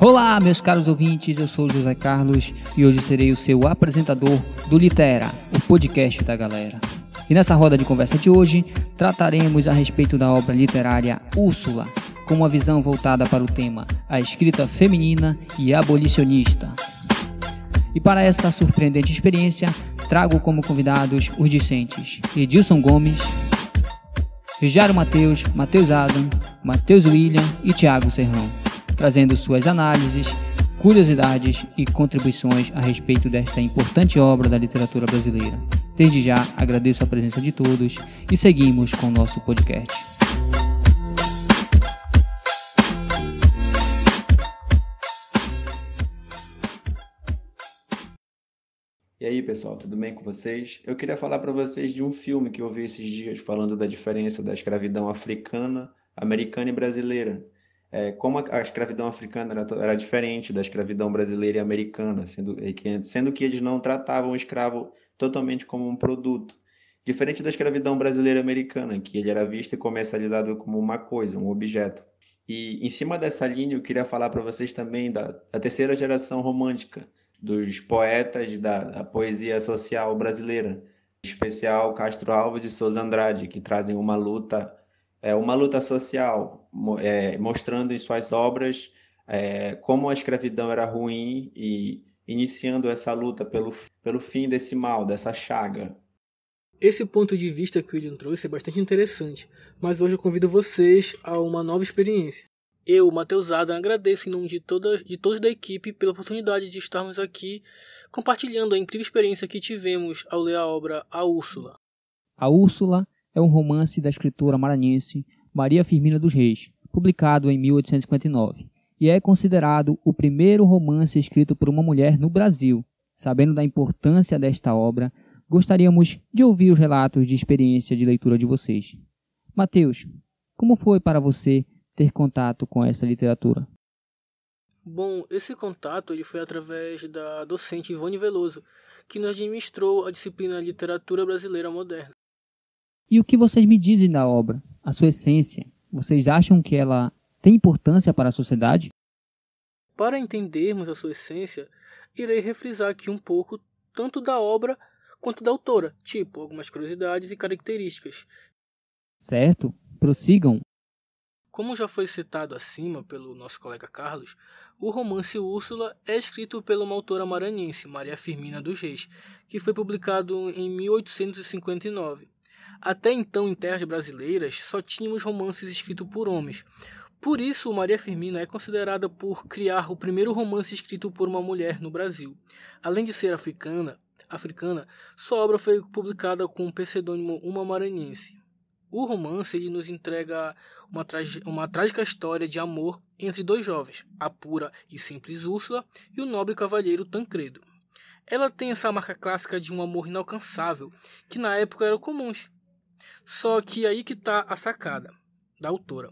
Olá, meus caros ouvintes, eu sou José Carlos e hoje serei o seu apresentador do Litera, o podcast da galera. E nessa roda de conversa de hoje, trataremos a respeito da obra literária Úrsula, com uma visão voltada para o tema a escrita feminina e abolicionista. E para essa surpreendente experiência, trago como convidados os discentes Edilson Gomes, Rijaro Mateus, Mateus Adam, Mateus William e Tiago Serrão trazendo suas análises, curiosidades e contribuições a respeito desta importante obra da literatura brasileira. Desde já agradeço a presença de todos e seguimos com o nosso podcast. E aí, pessoal, tudo bem com vocês? Eu queria falar para vocês de um filme que eu vi esses dias falando da diferença da escravidão africana, americana e brasileira é, como a, a, escravidão africana era, era, diferente da escravidão brasileira e americana, sendo que, sendo que eles não tratavam o escravo totalmente como um produto. Diferente da escravidão brasileira e americana, que ele era visto e comercializado como uma coisa, um objeto. E em cima dessa linha, eu queria falar para vocês também da, da, terceira geração romântica, dos poetas da, da poesia social brasileira, em especial Castro Alves e Souza Andrade, que trazem uma luta é, uma luta social, é, mostrando em suas obras é, como a escravidão era ruim e iniciando essa luta pelo, pelo fim desse mal, dessa chaga. Esse ponto de vista que o William trouxe é bastante interessante, mas hoje eu convido vocês a uma nova experiência. Eu, Matheus Adam, agradeço em nome de, toda, de todos da equipe pela oportunidade de estarmos aqui compartilhando a incrível experiência que tivemos ao ler a obra A Úrsula. A Úrsula é um romance da escritora maranhense Maria Firmina dos Reis, publicado em 1859, e é considerado o primeiro romance escrito por uma mulher no Brasil. Sabendo da importância desta obra, gostaríamos de ouvir os relatos de experiência de leitura de vocês. Mateus, como foi para você ter contato com essa literatura? Bom, esse contato ele foi através da docente Ivone Veloso, que nos administrou a disciplina Literatura Brasileira Moderna. E o que vocês me dizem da obra? A sua essência? Vocês acham que ela tem importância para a sociedade? Para entendermos a sua essência, irei refrisar aqui um pouco tanto da obra quanto da autora, tipo algumas curiosidades e características. Certo, prossigam. Como já foi citado acima pelo nosso colega Carlos, o romance Úrsula é escrito pela uma autora maranhense, Maria Firmina dos Reis, que foi publicado em 1859. Até então, em terras brasileiras, só tínhamos romances escritos por homens. Por isso, Maria Firmina é considerada por criar o primeiro romance escrito por uma mulher no Brasil. Além de ser africana, africana sua obra foi publicada com o pseudônimo Uma Maranhense. O romance ele nos entrega uma, uma trágica história de amor entre dois jovens, a pura e simples Úrsula e o nobre cavalheiro Tancredo. Ela tem essa marca clássica de um amor inalcançável, que na época era comum só que aí que está a sacada da autora.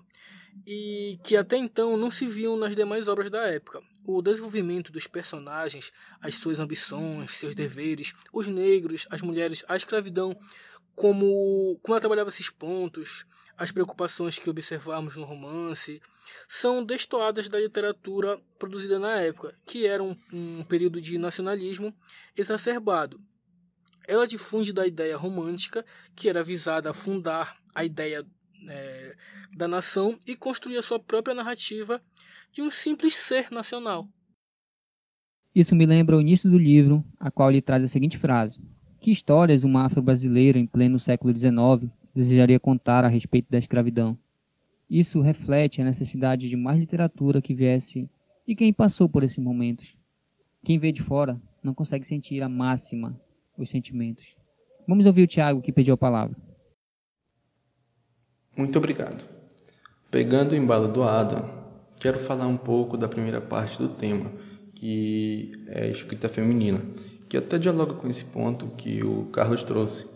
E que até então não se viam nas demais obras da época. O desenvolvimento dos personagens, as suas ambições, seus deveres, os negros, as mulheres, a escravidão, como, como ela trabalhava esses pontos, as preocupações que observamos no romance, são destoadas da literatura produzida na época, que era um, um período de nacionalismo exacerbado, ela difunde da ideia romântica, que era visada a fundar a ideia é, da nação e construir a sua própria narrativa de um simples ser nacional. Isso me lembra o início do livro, a qual ele traz a seguinte frase: Que histórias uma afro-brasileira em pleno século XIX desejaria contar a respeito da escravidão? Isso reflete a necessidade de mais literatura que viesse de quem passou por esses momentos. Quem vê de fora não consegue sentir a máxima os sentimentos. Vamos ouvir o Tiago que pediu a palavra. Muito obrigado. Pegando o embalo do Adam, quero falar um pouco da primeira parte do tema, que é escrita feminina, que até dialoga com esse ponto que o Carlos trouxe.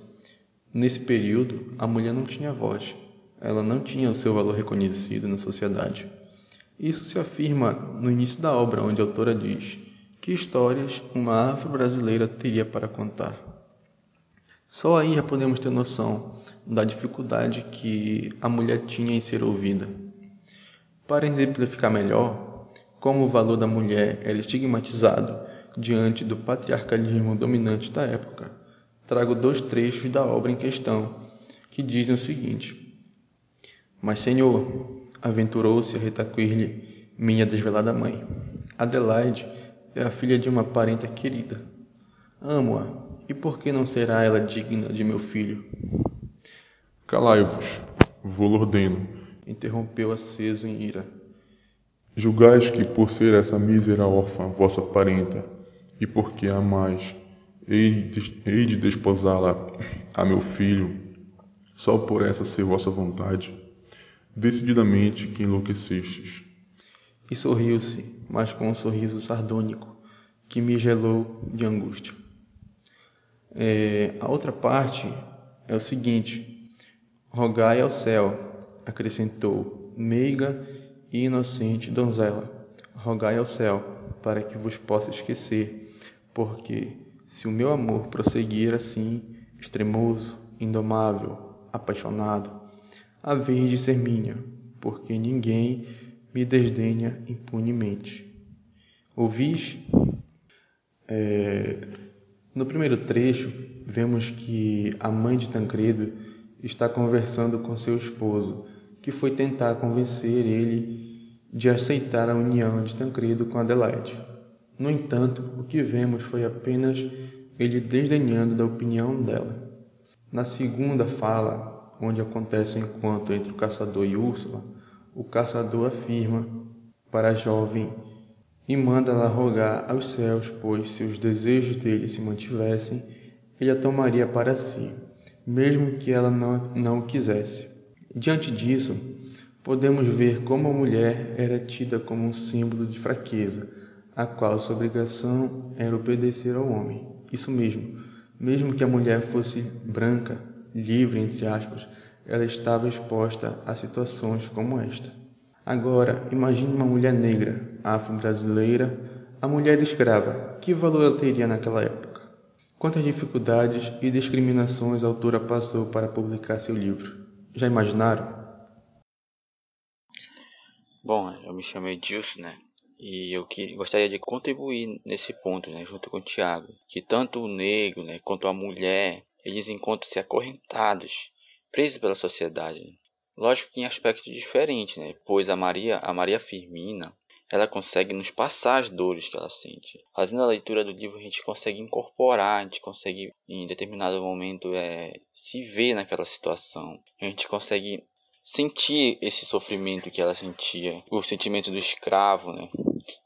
Nesse período, a mulher não tinha voz, ela não tinha o seu valor reconhecido na sociedade. Isso se afirma no início da obra, onde a autora diz: que histórias uma afro-brasileira teria para contar? Só aí já podemos ter noção da dificuldade que a mulher tinha em ser ouvida. Para exemplificar melhor, como o valor da mulher era estigmatizado diante do patriarcalismo dominante da época, trago dois trechos da obra em questão, que dizem o seguinte: Mas, Senhor, aventurou-se a retaquir-lhe minha desvelada mãe. Adelaide é a filha de uma parenta querida. Amo-a, e por que não será ela digna de meu filho? Calai-vos, vou ordeno, interrompeu aceso em ira. Julgais que, por ser essa mísera órfã vossa parenta, e porque a amais, hei de, hei de desposá-la a meu filho, só por essa ser vossa vontade, decididamente que enlouquecestes. E sorriu-se, mas com um sorriso sardônico, que me gelou de angústia. É, a outra parte é o seguinte: rogai ao céu, acrescentou, meiga e inocente donzela, rogai ao céu, para que vos possa esquecer, porque se o meu amor prosseguir assim, extremoso, indomável, apaixonado, a vez de ser minha, porque ninguém me desdenha impunemente. Ouvis? É, no primeiro trecho, vemos que a mãe de Tancredo está conversando com seu esposo, que foi tentar convencer ele de aceitar a união de Tancredo com Adelaide. No entanto, o que vemos foi apenas ele desdenhando da opinião dela. Na segunda fala, onde acontece o encontro entre o caçador e Úrsula, o caçador afirma para a jovem e manda ela rogar aos céus, pois se os desejos dele se mantivessem, ele a tomaria para si, mesmo que ela não, não o quisesse. Diante disso, podemos ver como a mulher era tida como um símbolo de fraqueza, a qual sua obrigação era obedecer ao homem. Isso mesmo, mesmo que a mulher fosse branca, livre, entre aspas, ela estava exposta a situações como esta. Agora, imagine uma mulher negra, afro-brasileira, a mulher escrava. Que valor ela teria naquela época? Quantas dificuldades e discriminações a autora passou para publicar seu livro? Já imaginaram? Bom, eu me chamo Edilson, né? E eu que gostaria de contribuir nesse ponto, né, junto com o Tiago, que tanto o negro, né, quanto a mulher eles encontram-se acorrentados, presos pela sociedade. Lógico que em aspectos diferentes, né? pois a Maria, a Maria Firmina, ela consegue nos passar as dores que ela sente. Fazendo a leitura do livro, a gente consegue incorporar, a gente consegue, em determinado momento, é, se ver naquela situação. A gente consegue sentir esse sofrimento que ela sentia, o sentimento do escravo, né?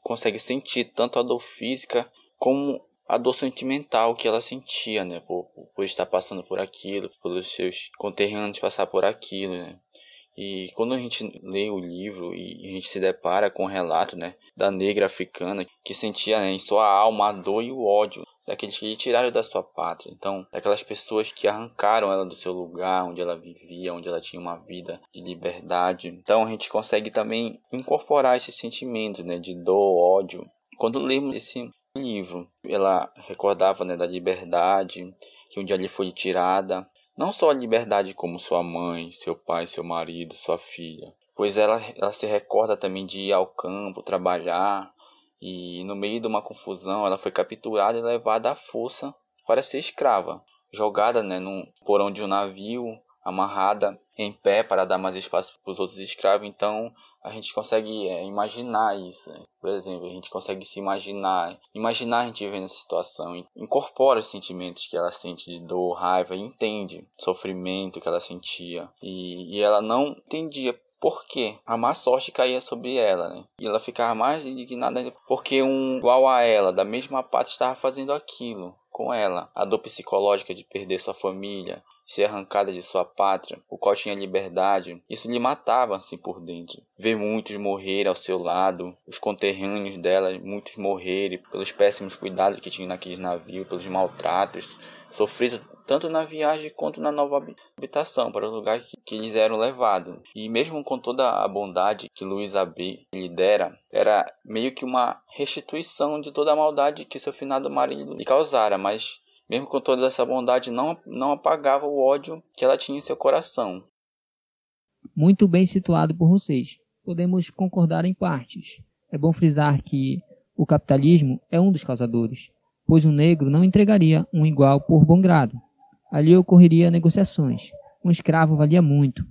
Consegue sentir tanto a dor física como a dor sentimental que ela sentia, né, por, por estar passando por aquilo, pelos seus conterrâneos passar por aquilo, né. E quando a gente lê o livro e a gente se depara com o relato, né, da negra africana que sentia né, em sua alma a dor e o ódio daqueles que lhe tiraram da sua pátria. Então, daquelas pessoas que arrancaram ela do seu lugar, onde ela vivia, onde ela tinha uma vida de liberdade. Então, a gente consegue também incorporar esse sentimento, né, de dor, ódio. Quando lemos esse livro. Ela recordava né, da liberdade que um dia lhe foi tirada. Não só a liberdade como sua mãe, seu pai, seu marido, sua filha. Pois ela, ela se recorda também de ir ao campo, trabalhar. E no meio de uma confusão, ela foi capturada e levada à força para ser escrava. Jogada né, num porão de um navio, amarrada em pé para dar mais espaço para os outros escravos. Então a gente consegue é, imaginar isso. Né? Por exemplo, a gente consegue se imaginar, imaginar a gente vivendo essa situação, incorpora os sentimentos que ela sente de dor, raiva, entende sofrimento que ela sentia. E, e ela não entendia por que a má sorte caía sobre ela, né? E ela ficava mais indignada ainda porque um igual a ela, da mesma parte, estava fazendo aquilo com ela. A dor psicológica de perder sua família, ser arrancada de sua pátria, o qual tinha liberdade, isso lhe matava assim por dentro. Ver muitos morrer ao seu lado, os conterrâneos dela, muitos morrerem pelos péssimos cuidados que tinham naqueles navios, pelos maltratos sofridos tanto na viagem quanto na nova habitação, para o lugar que, que eles eram levados. E mesmo com toda a bondade que Luiz B lhe dera, era meio que uma restituição de toda a maldade que seu finado marido lhe causara, mas mesmo com toda essa bondade, não, não apagava o ódio que ela tinha em seu coração. Muito bem situado por vocês. Podemos concordar em partes. É bom frisar que o capitalismo é um dos causadores, pois um negro não entregaria um igual por bom grado. Ali ocorreria negociações. Um escravo valia muito.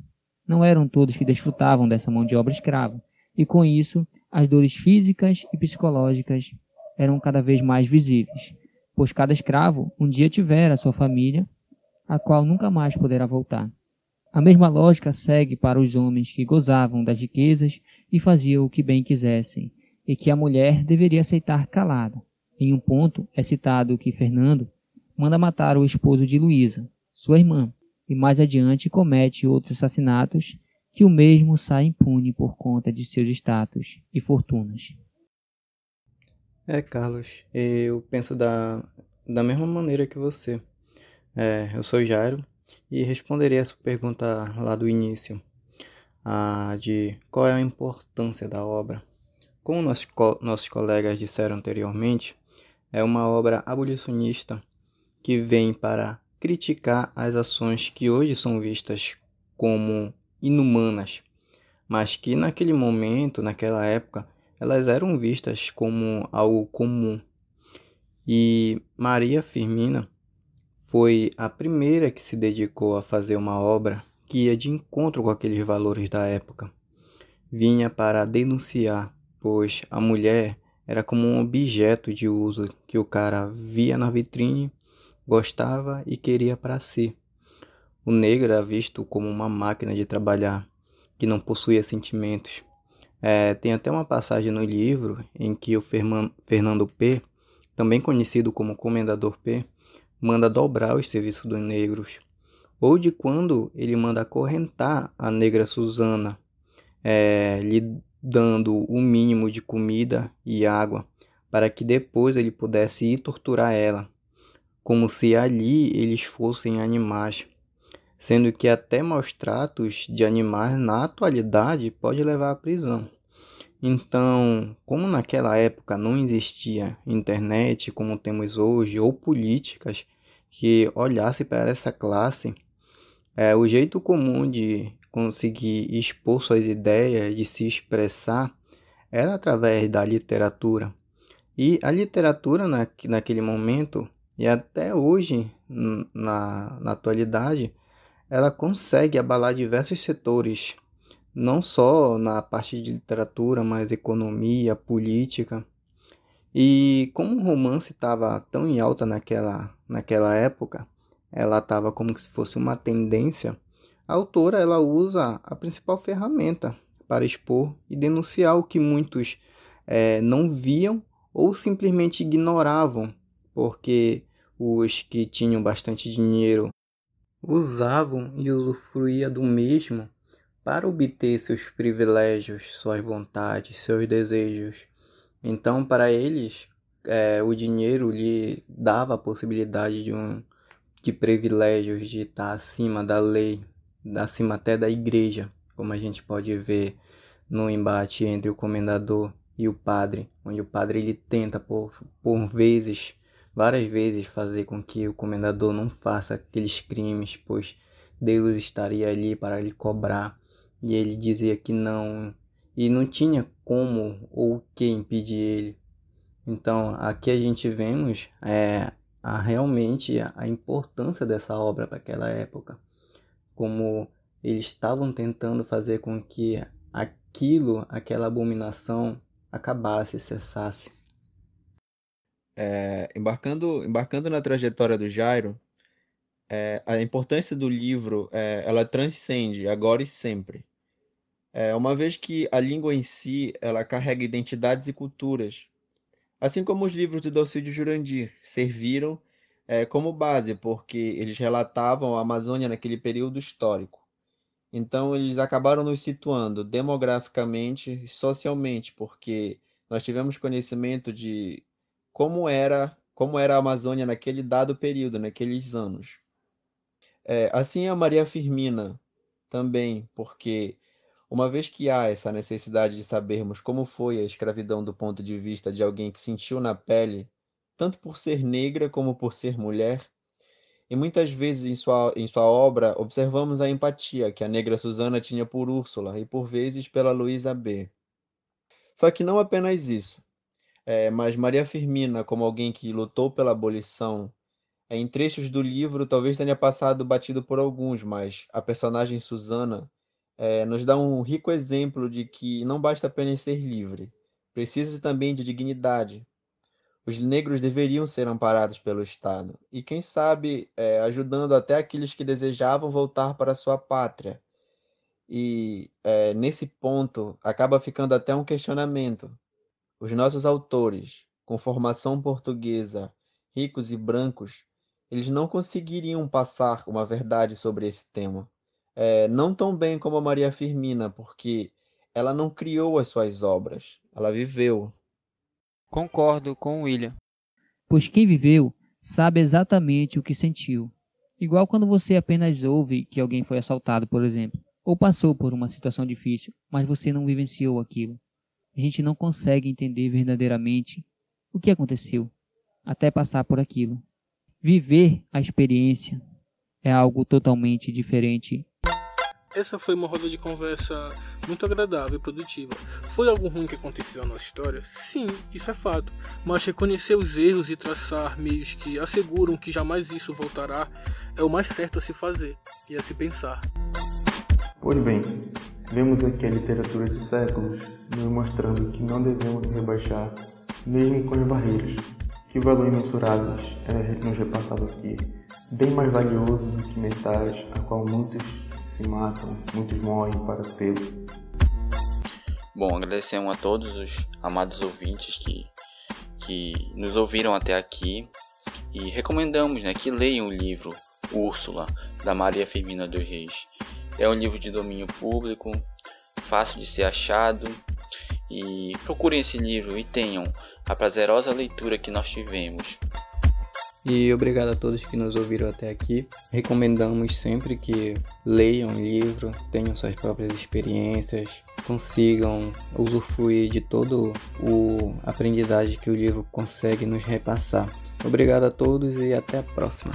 Não eram todos que desfrutavam dessa mão de obra escrava, e com isso as dores físicas e psicológicas eram cada vez mais visíveis, pois cada escravo um dia tivera sua família, a qual nunca mais poderá voltar. A mesma lógica segue para os homens que gozavam das riquezas e faziam o que bem quisessem, e que a mulher deveria aceitar calada. Em um ponto é citado que Fernando manda matar o esposo de Luísa, sua irmã, e mais adiante comete outros assassinatos que o mesmo sai impune por conta de seus status e fortunas. É, Carlos, eu penso da, da mesma maneira que você. É, eu sou Jairo e responderia essa pergunta lá do início, a de qual é a importância da obra. Como nossos, nossos colegas disseram anteriormente, é uma obra abolicionista que vem para criticar as ações que hoje são vistas como inumanas, mas que naquele momento, naquela época, elas eram vistas como algo comum. E Maria Firmina foi a primeira que se dedicou a fazer uma obra que ia de encontro com aqueles valores da época. Vinha para denunciar, pois a mulher era como um objeto de uso que o cara via na vitrine, gostava e queria para si. O negro era visto como uma máquina de trabalhar que não possuía sentimentos. É, tem até uma passagem no livro em que o Fernando P., também conhecido como Comendador P., manda dobrar os serviços dos negros, ou de quando ele manda acorrentar a negra Susana, é, lhe dando o mínimo de comida e água, para que depois ele pudesse ir torturar ela, como se ali eles fossem animais, sendo que até maus tratos de animais na atualidade pode levar à prisão. Então, como naquela época não existia internet como temos hoje, ou políticas que olhassem para essa classe, é, o jeito comum de conseguir expor suas ideias, de se expressar, era através da literatura. E a literatura na, naquele momento, e até hoje, na, na atualidade, ela consegue abalar diversos setores, não só na parte de literatura, mas economia, política. E como o romance estava tão em alta naquela, naquela época, ela estava como se fosse uma tendência, a autora ela usa a principal ferramenta para expor e denunciar o que muitos é, não viam ou simplesmente ignoravam, porque os que tinham bastante dinheiro usavam e usufruía do mesmo para obter seus privilégios, suas vontades, seus desejos. Então, para eles, é, o dinheiro lhe dava a possibilidade de um de privilégios de estar acima da lei, acima até da igreja, como a gente pode ver no embate entre o comendador e o padre, onde o padre ele tenta por, por vezes, várias vezes fazer com que o comendador não faça aqueles crimes, pois Deus estaria ali para lhe cobrar, e ele dizia que não, e não tinha como ou o que impedir ele. Então, aqui a gente vemos é, a, realmente a importância dessa obra para aquela época como eles estavam tentando fazer com que aquilo, aquela abominação, acabasse, cessasse. É, embarcando, embarcando na trajetória do Jairo, é, a importância do livro é, ela transcende agora e sempre. É, uma vez que a língua em si ela carrega identidades e culturas, assim como os livros de Dalcídio Jurandir serviram é, como base, porque eles relatavam a Amazônia naquele período histórico. Então, eles acabaram nos situando demograficamente e socialmente, porque nós tivemos conhecimento de como era, como era a Amazônia naquele dado período, naqueles anos. É, assim a Maria Firmina também, porque uma vez que há essa necessidade de sabermos como foi a escravidão do ponto de vista de alguém que sentiu na pele tanto por ser negra como por ser mulher, e muitas vezes em sua, em sua obra observamos a empatia que a negra Susana tinha por Úrsula e por vezes pela Luísa B. Só que não apenas isso, é, mas Maria Firmina, como alguém que lutou pela abolição, é, em trechos do livro talvez tenha passado batido por alguns, mas a personagem Susana é, nos dá um rico exemplo de que não basta apenas ser livre, precisa também de dignidade. Os negros deveriam ser amparados pelo Estado, e quem sabe é, ajudando até aqueles que desejavam voltar para sua pátria. E é, nesse ponto acaba ficando até um questionamento. Os nossos autores, com formação portuguesa, ricos e brancos, eles não conseguiriam passar uma verdade sobre esse tema. É, não tão bem como a Maria Firmina, porque ela não criou as suas obras, ela viveu. Concordo com o William. Pois quem viveu sabe exatamente o que sentiu. Igual quando você apenas ouve que alguém foi assaltado, por exemplo, ou passou por uma situação difícil, mas você não vivenciou aquilo. A gente não consegue entender verdadeiramente o que aconteceu até passar por aquilo. Viver a experiência é algo totalmente diferente essa foi uma roda de conversa muito agradável e produtiva. Foi algo ruim que aconteceu na nossa história? Sim, isso é fato. Mas reconhecer os erros e traçar meios que asseguram que jamais isso voltará é o mais certo a se fazer e a se pensar. Pois bem, vemos aqui a literatura de séculos nos mostrando que não devemos rebaixar, mesmo com as barreiras, que valor imensuráveis é nos repassado aqui, bem mais valioso do que metais, a qual muitos se matam, muitos morrem para tê-lo. Bom, agradecemos a todos os amados ouvintes que, que nos ouviram até aqui e recomendamos né, que leiam o livro Úrsula, da Maria Firmina dos Reis. É um livro de domínio público, fácil de ser achado e procurem esse livro e tenham a prazerosa leitura que nós tivemos. E obrigado a todos que nos ouviram até aqui. Recomendamos sempre que leiam o livro, tenham suas próprias experiências, consigam usufruir de todo o aprendizagem que o livro consegue nos repassar. Obrigado a todos e até a próxima.